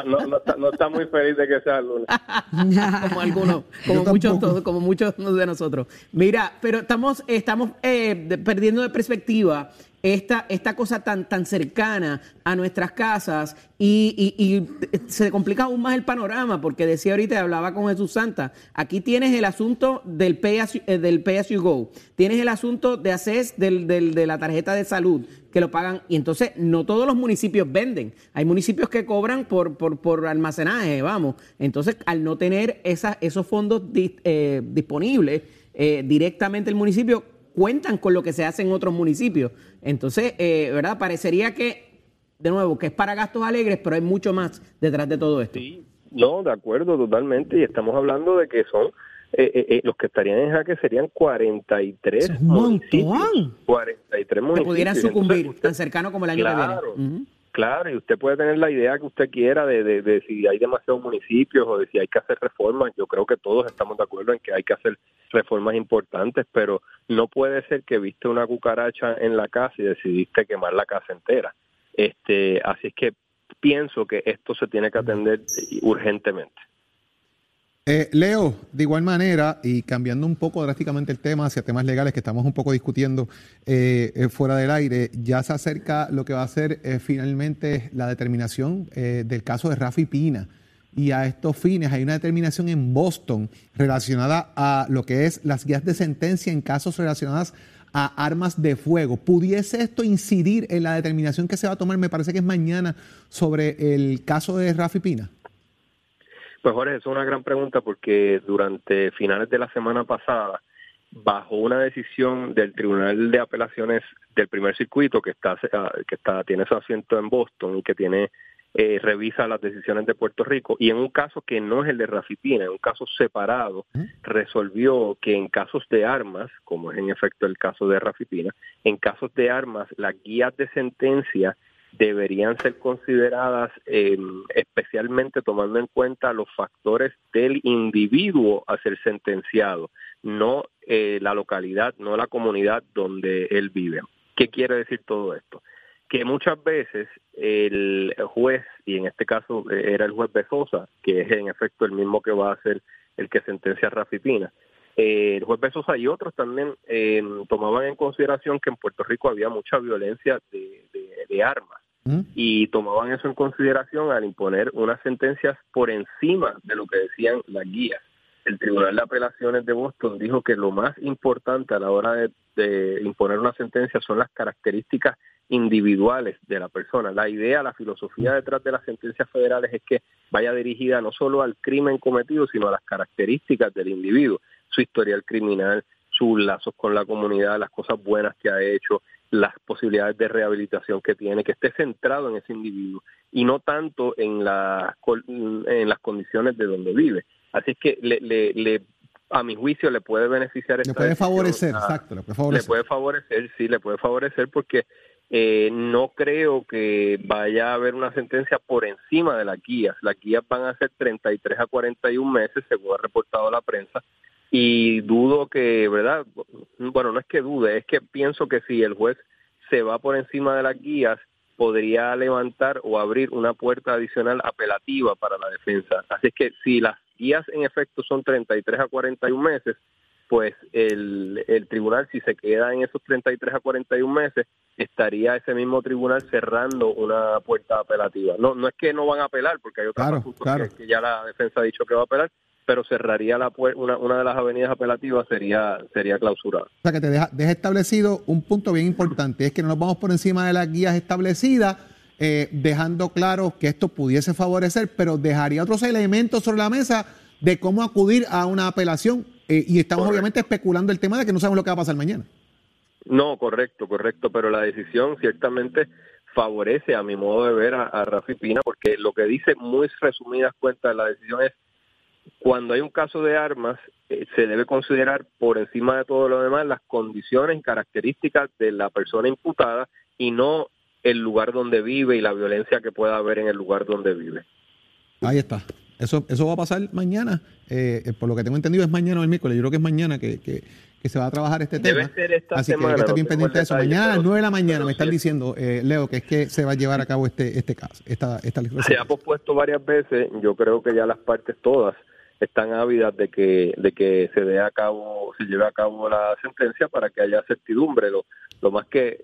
Speaker 11: no, está, muy feliz de que sea el lunes.
Speaker 4: como algunos, como muchos, como muchos de nosotros. Mira, pero estamos, estamos eh, perdiendo de perspectiva esta, esta cosa tan, tan cercana a nuestras casas y, se complica aún más el panorama, porque decía ahorita, hablaba con Jesús Santa, aquí tienes el asunto del pay as, eh, del pay you go, tienes el asunto de ACES del, de la tarjeta de salud, que lo pagan, y entonces no todos los municipios venden, hay municipios que cobran por, por, por almacenaje, vamos, entonces al no tener esa, esos fondos eh, disponibles eh, directamente el municipio, cuentan con lo que se hace en otros municipios. Entonces, eh, ¿verdad? Parecería que, de nuevo, que es para gastos alegres, pero hay mucho más detrás de todo esto.
Speaker 11: Sí, no, de acuerdo, totalmente. Y estamos hablando de que son eh, eh, eh los que estarían en jaque serían 43
Speaker 2: es un municipios.
Speaker 11: 43 municipios.
Speaker 4: Que pudieran sucumbir tan cercano como el año
Speaker 11: claro,
Speaker 4: que viene.
Speaker 11: Claro, y usted puede tener la idea que usted quiera de, de, de, si hay demasiados municipios o de si hay que hacer reformas. Yo creo que todos estamos de acuerdo en que hay que hacer reformas importantes, pero no puede ser que viste una cucaracha en la casa y decidiste quemar la casa entera. Este, así es que pienso que esto se tiene que atender urgentemente.
Speaker 3: Eh, Leo, de igual manera, y cambiando un poco drásticamente el tema hacia temas legales que estamos un poco discutiendo eh, eh, fuera del aire, ya se acerca lo que va a ser finalmente la determinación del caso de Rafi Pina. Y a estos fines hay una determinación en Boston relacionada a lo que es las guías de sentencia en casos relacionados a armas de fuego. ¿Pudiese esto incidir en la determinación que se va a tomar, me parece que es mañana, sobre el caso de Rafi Pina?
Speaker 11: Pues Jorge, es una gran pregunta porque durante finales de la semana pasada, bajo una decisión del Tribunal de Apelaciones del Primer Circuito, que está, que está tiene su asiento en Boston y que tiene eh, revisa las decisiones de Puerto Rico y en un caso que no es el de Rafipina, en un caso separado, resolvió que en casos de armas, como es en efecto el caso de Rafipina, en casos de armas, las guías de sentencia deberían ser consideradas eh, especialmente tomando en cuenta los factores del individuo a ser sentenciado, no eh, la localidad, no la comunidad donde él vive. ¿Qué quiere decir todo esto? Que muchas veces el juez, y en este caso eh, era el juez Besosa, que es en efecto el mismo que va a ser el que sentencia a Rafi Pina, el juez Besosa y otros también tomaban en consideración que en Puerto Rico había mucha violencia de armas y tomaban eso en consideración al imponer unas sentencias por encima de lo que decían las guías. El Tribunal de Apelaciones de Boston dijo que lo más importante a la hora de, imponer una sentencia son las características individuales de la persona. La idea, la filosofía detrás de las sentencias federales es que vaya dirigida no solo al crimen cometido, sino a las características del individuo, su historial criminal, sus lazos con la comunidad, las cosas buenas que ha hecho, las posibilidades de rehabilitación que tiene, que esté centrado en ese individuo y no tanto en, la, en las condiciones de donde vive. Así es que le, le, a mi juicio le puede beneficiar.
Speaker 3: le puede favorecer, exacto, le puede favorecer.
Speaker 11: Le puede favorecer, sí, le puede favorecer porque eh, no creo que vaya a haber una sentencia por encima de las guías. Las guías van a ser 33 a 41 meses, según ha reportado la prensa, y dudo que, ¿verdad? Bueno, no es que dude, es que pienso que si el juez se va por encima de las guías, podría levantar o abrir una puerta adicional apelativa para la defensa. Así que si las guías en efecto son 33 a 41 meses, pues el, el tribunal, si se queda en esos 33 a 41 meses, estaría ese mismo tribunal cerrando una puerta apelativa. No no es que no van a apelar, porque hay otros
Speaker 3: Claro,
Speaker 11: asuntos
Speaker 3: claro.
Speaker 11: Que, que ya la defensa ha dicho que va a apelar, pero cerraría la una, una de las avenidas apelativas sería sería clausurada.
Speaker 3: O sea, que te deja, deja establecido un punto bien importante, es que no nos vamos por encima de las guías establecidas, eh, dejando claro que esto pudiese favorecer, pero dejaría otros elementos sobre la mesa de cómo acudir a una apelación. eh, y estamos obviamente especulando el tema de que no sabemos lo que va a pasar mañana.
Speaker 11: No, correcto, correcto, pero la decisión ciertamente favorece a mi modo de ver a, a Rafi Pina, porque lo que dice muy resumidas cuentas la decisión es cuando hay un caso de armas, eh, se debe considerar por encima de todo lo demás las condiciones y características de la persona imputada y no el lugar donde vive y la violencia que pueda haber en el lugar donde vive.
Speaker 3: Ahí está. Eso, eso va a pasar mañana. eh, eh, por lo que tengo entendido es mañana o el miércoles. Yo creo que es mañana que, que- que se va a trabajar este
Speaker 11: Debe
Speaker 3: tema.
Speaker 11: ser esta
Speaker 3: Así que hay
Speaker 11: semana,
Speaker 3: que estar
Speaker 11: no
Speaker 3: bien pendiente de eso. Mañana a las
Speaker 11: pero-
Speaker 3: 9 de la mañana me están
Speaker 11: sí.
Speaker 3: diciendo, eh, Leo, que es que se va a llevar a cabo este, este caso, esta, esta
Speaker 11: se ha pospuesto varias veces. Yo creo que ya las partes todas están ávidas de que de que se dé a cabo, se lleve a cabo la sentencia para que haya certidumbre. Lo, lo más que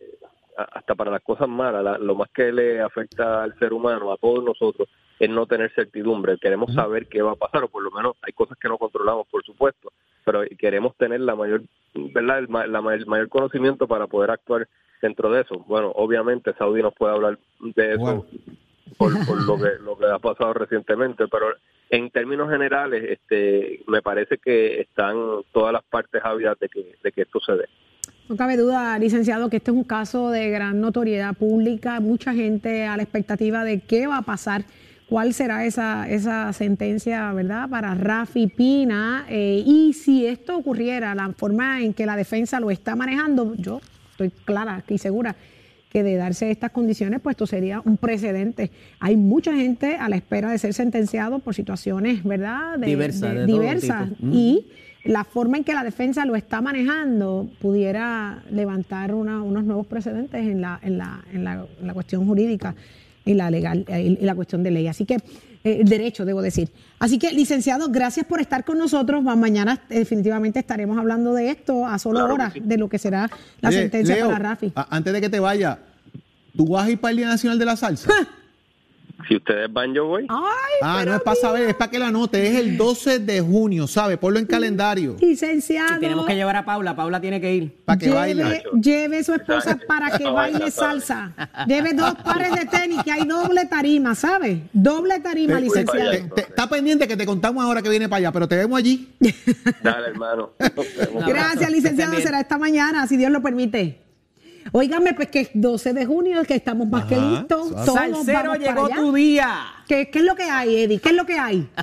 Speaker 11: hasta para las cosas malas, la- lo más que le afecta al ser humano, a todos nosotros, es no tener certidumbre. Queremos saber qué va a pasar, o por lo menos hay cosas que no controlamos, por supuesto, pero queremos tener la mayor, ¿verdad? El, la el mayor conocimiento para poder actuar dentro de eso. Bueno, obviamente Saudi nos puede hablar de eso
Speaker 3: Bueno.
Speaker 11: Por, por lo que lo que ha pasado recientemente, pero en términos generales, este, me parece que están todas las partes ávidas de que, de que esto se dé.
Speaker 2: No cabe duda, licenciado, que este es un caso de gran notoriedad pública, mucha gente a la expectativa de qué va a pasar, cuál será esa, esa sentencia, ¿verdad?, para Rafi Pina. eh, y si esto ocurriera, la forma en que la defensa lo está manejando, yo estoy clara y segura que de darse estas condiciones, pues esto sería un precedente. Hay mucha gente a la espera de ser sentenciado por situaciones, ¿verdad? De-
Speaker 4: Diversas,
Speaker 2: de-
Speaker 4: de todo
Speaker 2: diversas.
Speaker 4: tipo. Mm.
Speaker 2: Y la forma en que la defensa lo está manejando pudiera levantar una- unos nuevos precedentes en la, en la, en la, en la cuestión jurídica y la legal y la cuestión de ley. Así que el derecho, debo decir. Así que, licenciado, gracias por estar con nosotros. Mañana eh, definitivamente estaremos hablando de esto a solo
Speaker 11: Claro
Speaker 2: horas
Speaker 11: sí.
Speaker 2: de lo que será la
Speaker 3: Oye,
Speaker 2: sentencia
Speaker 3: Leo,
Speaker 2: para Rafi.
Speaker 3: antes de que te vaya, ¿tú vas a ir para el Día Nacional de la Salsa?
Speaker 11: Si ustedes van, yo voy.
Speaker 2: Ay,
Speaker 3: Ah, no es para saber, es para que la anote. Es el 12 de junio, ¿sabes? Ponlo en calendario.
Speaker 2: licenciado.
Speaker 4: Y tenemos que llevar a Paula. Paula tiene que ir.
Speaker 3: Para que
Speaker 2: lleve,
Speaker 3: baile.
Speaker 2: lleve su esposa
Speaker 11: Exacto.
Speaker 2: para que baile
Speaker 11: sabe.
Speaker 2: salsa. Lleve dos pares de tenis, que hay doble tarima, ¿sabe? Doble tarima,
Speaker 3: Te-
Speaker 2: licenciado.
Speaker 3: te- te- está pendiente que te contamos ahora que viene para allá, pero te vemos allí.
Speaker 11: Dale, hermano. Vemos.
Speaker 2: Gracias, licenciado. Será esta mañana, si Dios lo permite. Óigame, pues que es 12 de junio, que estamos más que listos. Todos vamos para
Speaker 4: llegó
Speaker 2: allá.
Speaker 4: tu día.
Speaker 2: ¿Qué, qué es lo que hay, Eddie? ¿Qué es lo que hay?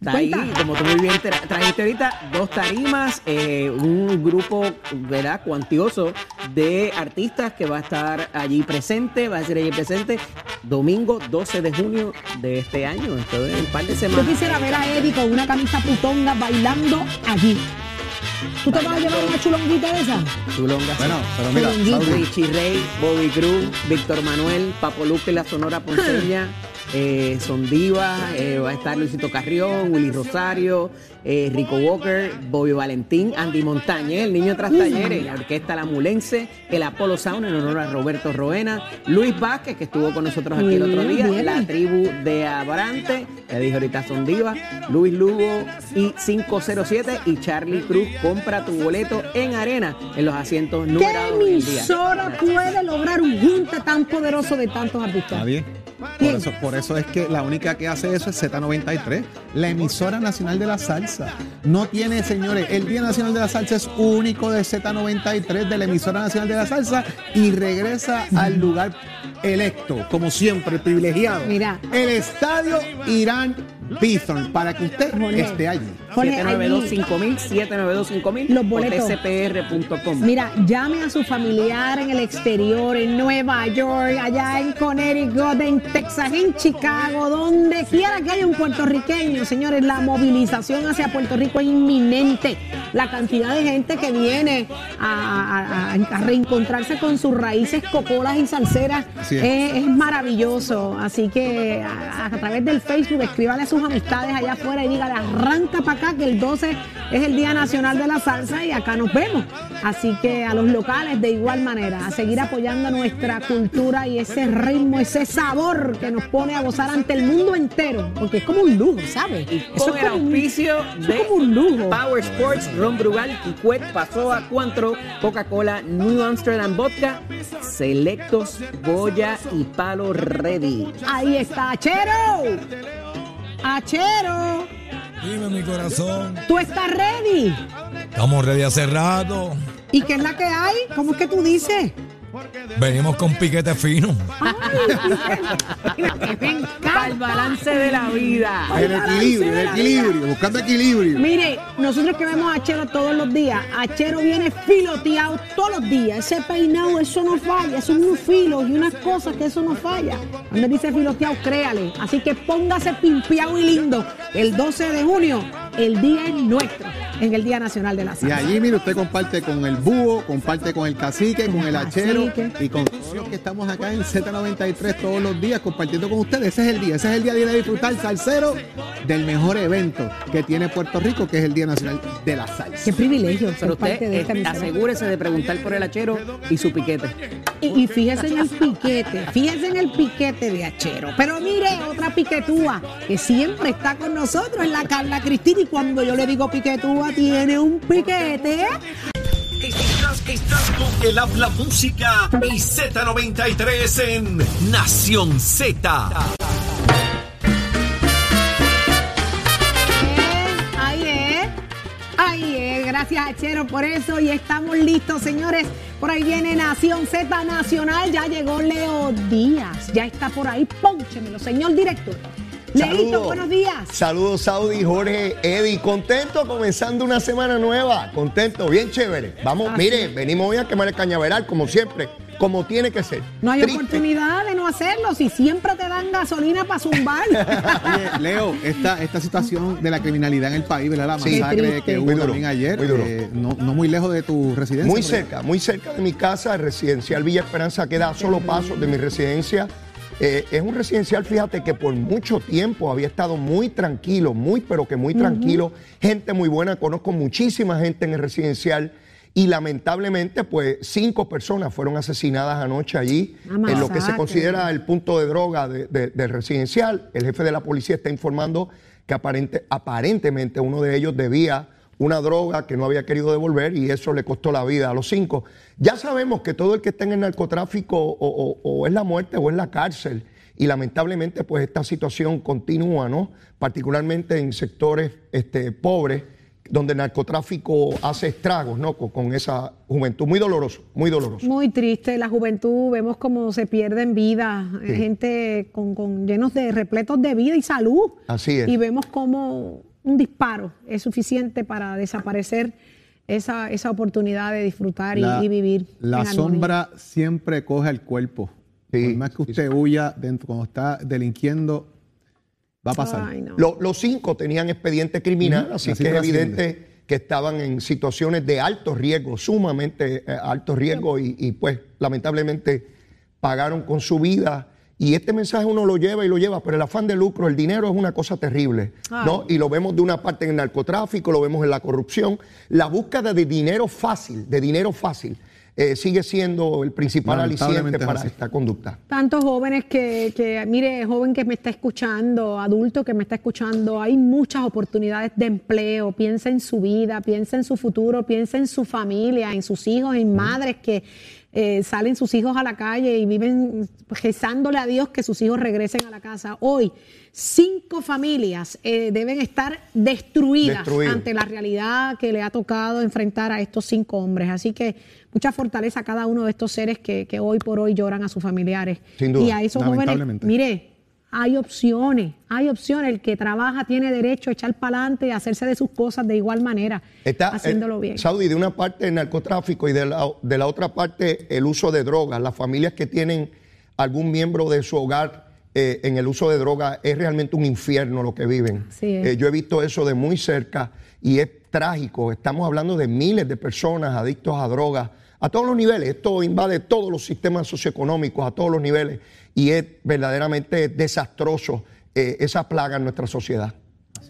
Speaker 4: Está ahí, como tú muy bien tra- trajiste ahorita, dos tarimas, eh, un grupo, ¿verdad?, cuantioso de artistas que va a estar allí presente, va a ser allí presente domingo 12 de junio de este año, entonces un par de
Speaker 2: Yo
Speaker 4: semanas.
Speaker 2: quisiera ver a Eddie con una camisa putonga bailando allí. ¿Tú te vas a llevar una chulonguita de esa?
Speaker 4: Chulonga,
Speaker 3: Bueno, pero mira,
Speaker 4: Richie Rey, Bobby Cruz, Víctor Manuel, Papo Luque, la Sonora Ponceña, eh, Son Diva, eh, va a estar Luisito Carrión, Willy Rosario, eh, Rico Walker, Bobby Valentín, Andy Montañez, el niño tras talleres, la orquesta La Mulense, el Apolo Sound en honor a Roberto Roena, Luis Vázquez, que estuvo con nosotros aquí el otro día,
Speaker 2: Bien,
Speaker 4: la
Speaker 2: bien.
Speaker 4: tribu de Abrante, le dije ahorita Son Diva, Luis Lugo y 507 y Charlie Cruz, compra tu boleto en arena en los asientos
Speaker 2: ¿Qué
Speaker 4: numerados del día.
Speaker 2: emisora puede lograr un junte tan poderoso de tantos artistas?
Speaker 3: Nadie. Por eso, por eso es que la única que hace eso es Z93, la emisora nacional de la salsa. No tiene, señores, el Día Nacional de la Salsa es único de Z93, de la emisora nacional de la salsa, y regresa al lugar electo, como siempre, privilegiado.
Speaker 2: Mira.
Speaker 3: El estadio Irán Bithorn, para que usted
Speaker 2: Jorge.
Speaker 3: esté allí.
Speaker 2: Jorge,
Speaker 4: 792-5000, 792-5000
Speaker 2: Los boletos.
Speaker 4: tcpr.com.
Speaker 2: Mira, llame a su familiar en el exterior, en Nueva York, allá en Connecticut, en Texas, en Chicago, donde quiera que haya un puertorriqueño, señores, la movilización hacia Puerto Rico es inminente. La cantidad de gente que viene a, a- a- a reencontrarse con sus raíces cocolas y salseras es.
Speaker 3: es.
Speaker 2: es maravilloso. Así que a, a través del Facebook escríbale a sus amistades allá afuera y dígale, arranca para acá que el 12 es el Día Nacional de la Salsa y acá nos vemos. Así que a los locales de igual manera, a seguir apoyando nuestra cultura y ese ritmo, ese sabor que nos pone a gozar ante el mundo entero, porque es como un lujo, ¿sabes? Eso
Speaker 4: Con
Speaker 2: es
Speaker 4: el
Speaker 2: un-
Speaker 4: auspicio
Speaker 2: es
Speaker 4: de
Speaker 2: como un lujo.
Speaker 4: Power Sports, Ron Brugal, Kikwet, Pasoa, Cuantro, Coca-Cola, New Amsterdam Vodka, Selectos, Goya y Palo Ready.
Speaker 2: Ahí está, Achero. Achero,
Speaker 5: Dime mi corazón.
Speaker 2: tú estás ready.
Speaker 5: Estamos ready hace rato.
Speaker 2: ¿Y qué es la que hay? ¿Cómo es que tú dices?
Speaker 5: Venimos con piquete fino.
Speaker 4: Para el balance de la vida.
Speaker 3: El equilibrio, el equilibrio, buscando equilibrio.
Speaker 2: Mire, nosotros que vemos a Achero todos los días, Achero viene filoteado todos los días. Ese peinado, eso no falla. Son unos filos y unas cosas que eso no falla. Cuando dice filoteado, créale. Así que póngase pimpeado y lindo. El 12 de junio, el día es nuestro, en el Día Nacional de la
Speaker 3: Y
Speaker 2: Salsa.
Speaker 3: allí, mire, usted comparte con el búho, comparte con el cacique, con el hachero y con todos los que estamos acá en Z93 todos los días compartiendo con ustedes. Ese es el día, ese es el día de ir a disfrutar salsero del mejor evento que tiene Puerto Rico, que es el Día Nacional de la Salsa.
Speaker 2: Qué privilegio
Speaker 4: Pero
Speaker 2: parte
Speaker 4: usted
Speaker 2: de esta
Speaker 4: eh, asegúrese de preguntar por el hachero y su piquete.
Speaker 2: Y, y fíjese en el piquete, fíjese en el piquete de Achero. Pero mire, otra piquetúa que siempre está con nosotros es la Carla Cristina. Y cuando yo le digo piquetúa, tiene un piquete.
Speaker 7: Estás, estás con el habla música y Z93 en Nación Z.
Speaker 2: Ahí es, ahí es. Gracias, Achero, por eso. Y estamos listos, señores. Por ahí viene Nación Z Nacional. Ya llegó Leo Díaz. Ya está por ahí. Pónchemelo, señor director. Leito,
Speaker 12: Saludos.
Speaker 2: buenos días.
Speaker 12: Saludos, Saudi, Jorge, Eddie. Contento comenzando una semana nueva. Contento, bien chévere. Vamos,
Speaker 2: Así
Speaker 12: mire, venimos hoy a quemar el cañaveral, como siempre, como tiene que ser.
Speaker 2: No hay
Speaker 12: Triste.
Speaker 2: oportunidad de no hacerlo. Si siempre te dan gasolina para zumbar.
Speaker 3: Oye, Leo, esta, esta situación de la criminalidad en el país, ¿verdad? La
Speaker 12: Sí.
Speaker 3: masacre que hubo
Speaker 12: Muy duro,
Speaker 3: también ayer,
Speaker 12: muy duro.
Speaker 3: eh, no, no muy lejos de tu residencia.
Speaker 12: Muy
Speaker 3: allá.
Speaker 12: cerca, muy cerca de mi casa, residencial Villa Esperanza queda a solo pasos de mi residencia. Eh, es un residencial, fíjate, que por mucho tiempo había estado muy tranquilo, muy, pero que muy tranquilo. Gente muy buena, conozco muchísima gente en el residencial. Y lamentablemente, pues cinco personas fueron asesinadas anoche allí, en lo que se considera el punto de droga de- de- del residencial. El jefe de la policía está informando que aparente- aparentemente uno de ellos debía una droga que no había querido devolver y eso le costó la vida a los cinco. Ya sabemos que todo el que está en el narcotráfico o, o- o es la muerte o es la cárcel y lamentablemente pues esta situación continúa, ¿no? Particularmente en sectores este, pobres donde el narcotráfico hace estragos, ¿no? Con, con esa juventud. Muy doloroso, muy doloroso.
Speaker 2: Muy triste, la juventud, vemos cómo se pierden vidas,
Speaker 12: Sí.
Speaker 2: gente con, con llenos de repletos de vida y salud.
Speaker 12: Así es.
Speaker 2: Y vemos cómo un disparo es suficiente para desaparecer esa, esa oportunidad de disfrutar y-
Speaker 3: La-
Speaker 2: y, vivir.
Speaker 3: La
Speaker 2: armonía.
Speaker 3: sombra siempre coge al cuerpo.
Speaker 12: Sí,
Speaker 3: Por más que usted huya dentro, cuando está delinquiendo, va a pasar.
Speaker 2: Ay, no.
Speaker 12: Lo- los cinco tenían expediente criminal, así
Speaker 3: así
Speaker 12: que es evidente que estaban en situaciones de alto riesgo, sumamente eh, alto riesgo, y, y, pues lamentablemente pagaron con su vida. Y este mensaje uno lo lleva y lo lleva, pero el afán de lucro, el dinero es una cosa terrible, ¿no? Y lo vemos de una parte en el narcotráfico, lo vemos en la corrupción. La búsqueda de dinero fácil, de dinero fácil, eh, sigue siendo el principal aliciente para
Speaker 3: así.
Speaker 12: esta conducta.
Speaker 2: Tantos jóvenes que, que, mire, joven que me está escuchando, adulto que me está escuchando, hay muchas oportunidades de empleo. Piensa en su vida, piensa en su futuro, piensa en su familia, en sus hijos, en madres que eh, salen sus hijos a la calle y viven rezándole a Dios que sus hijos regresen a la casa. Hoy, cinco familias eh, deben estar destruidas ante la realidad que le ha tocado enfrentar a estos cinco hombres. Así que mucha fortaleza a cada uno de estos seres que, que hoy por hoy lloran a sus familiares.
Speaker 12: Sin duda.
Speaker 2: Y a esos jóvenes, mire, hay opciones, hay opciones. El que trabaja tiene derecho a echar para adelante y a hacerse de sus cosas de igual manera,
Speaker 12: Está
Speaker 2: haciéndolo
Speaker 12: eh,
Speaker 2: bien.
Speaker 12: Saudi, de una parte el narcotráfico y de la, de la otra parte el uso de drogas. Las familias que tienen algún miembro de su hogar eh, en el uso de drogas es realmente un infierno lo que viven. Eh, yo he visto eso de muy cerca y es trágico. Estamos hablando de miles de personas adictos a drogas a todos los niveles. Esto invade todos los sistemas socioeconómicos, a todos los niveles y es verdaderamente desastroso eh, esa plaga en nuestra sociedad.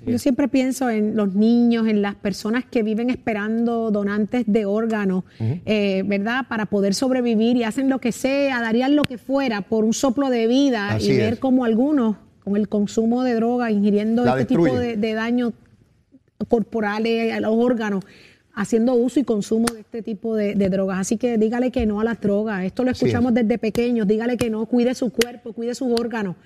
Speaker 2: Yo siempre pienso en los niños, en las personas que viven esperando donantes de órganos, eh, ¿verdad? Para poder sobrevivir y hacen lo que sea, darían lo que fuera por un soplo de vida
Speaker 12: Así
Speaker 2: y ver cómo algunos, con el consumo de droga, ingiriendo
Speaker 12: La
Speaker 2: este tipo de daños corporales a los órganos, haciendo uso y consumo de este tipo de, de drogas. Así que dígale que no a las drogas. Esto lo escuchamos desde pequeños. Dígale que no, cuide su cuerpo, cuide sus órganos.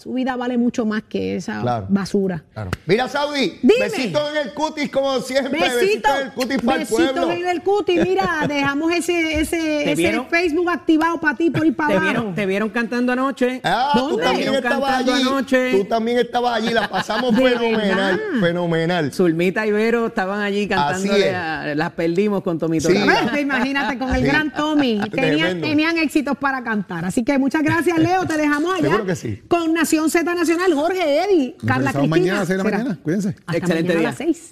Speaker 2: Su vida vale mucho más que esa
Speaker 12: Claro.
Speaker 2: basura.
Speaker 12: Claro. Mira, Saudi,
Speaker 2: Dime.
Speaker 12: besitos en el cutis como siempre,
Speaker 2: Besito,
Speaker 12: besitos en el cutis para el
Speaker 2: besitos
Speaker 12: pueblo.
Speaker 2: en el cuti. Mira, dejamos ese. Facebook activado para ti por ir para
Speaker 4: ¿Te
Speaker 2: abajo.
Speaker 4: vieron, te vieron cantando anoche?
Speaker 12: Ah, tú
Speaker 2: ¿Dónde?
Speaker 12: también
Speaker 4: Vieron
Speaker 12: estabas
Speaker 4: cantando
Speaker 12: allí.
Speaker 4: anoche.
Speaker 12: Tú también estabas allí, la pasamos fenomenal,
Speaker 2: verdad.
Speaker 12: fenomenal.
Speaker 4: Zulmita y Vero estaban allí a- las perdimos con Tomito.
Speaker 12: Sí.
Speaker 2: Imagínate, con el
Speaker 12: Sí.
Speaker 2: gran Tommy. Tenían, tenían éxitos para cantar. Así que muchas gracias, Leo. Te dejamos allá
Speaker 12: Seguro que sí.
Speaker 2: con Nación Z Nacional, Jorge Eddy,
Speaker 3: Nos
Speaker 2: Carla Cristina.
Speaker 3: mañana a las seis de la mañana. Cuídense.
Speaker 2: Hasta
Speaker 4: Excelente
Speaker 2: mañana a
Speaker 4: día.
Speaker 2: las seis.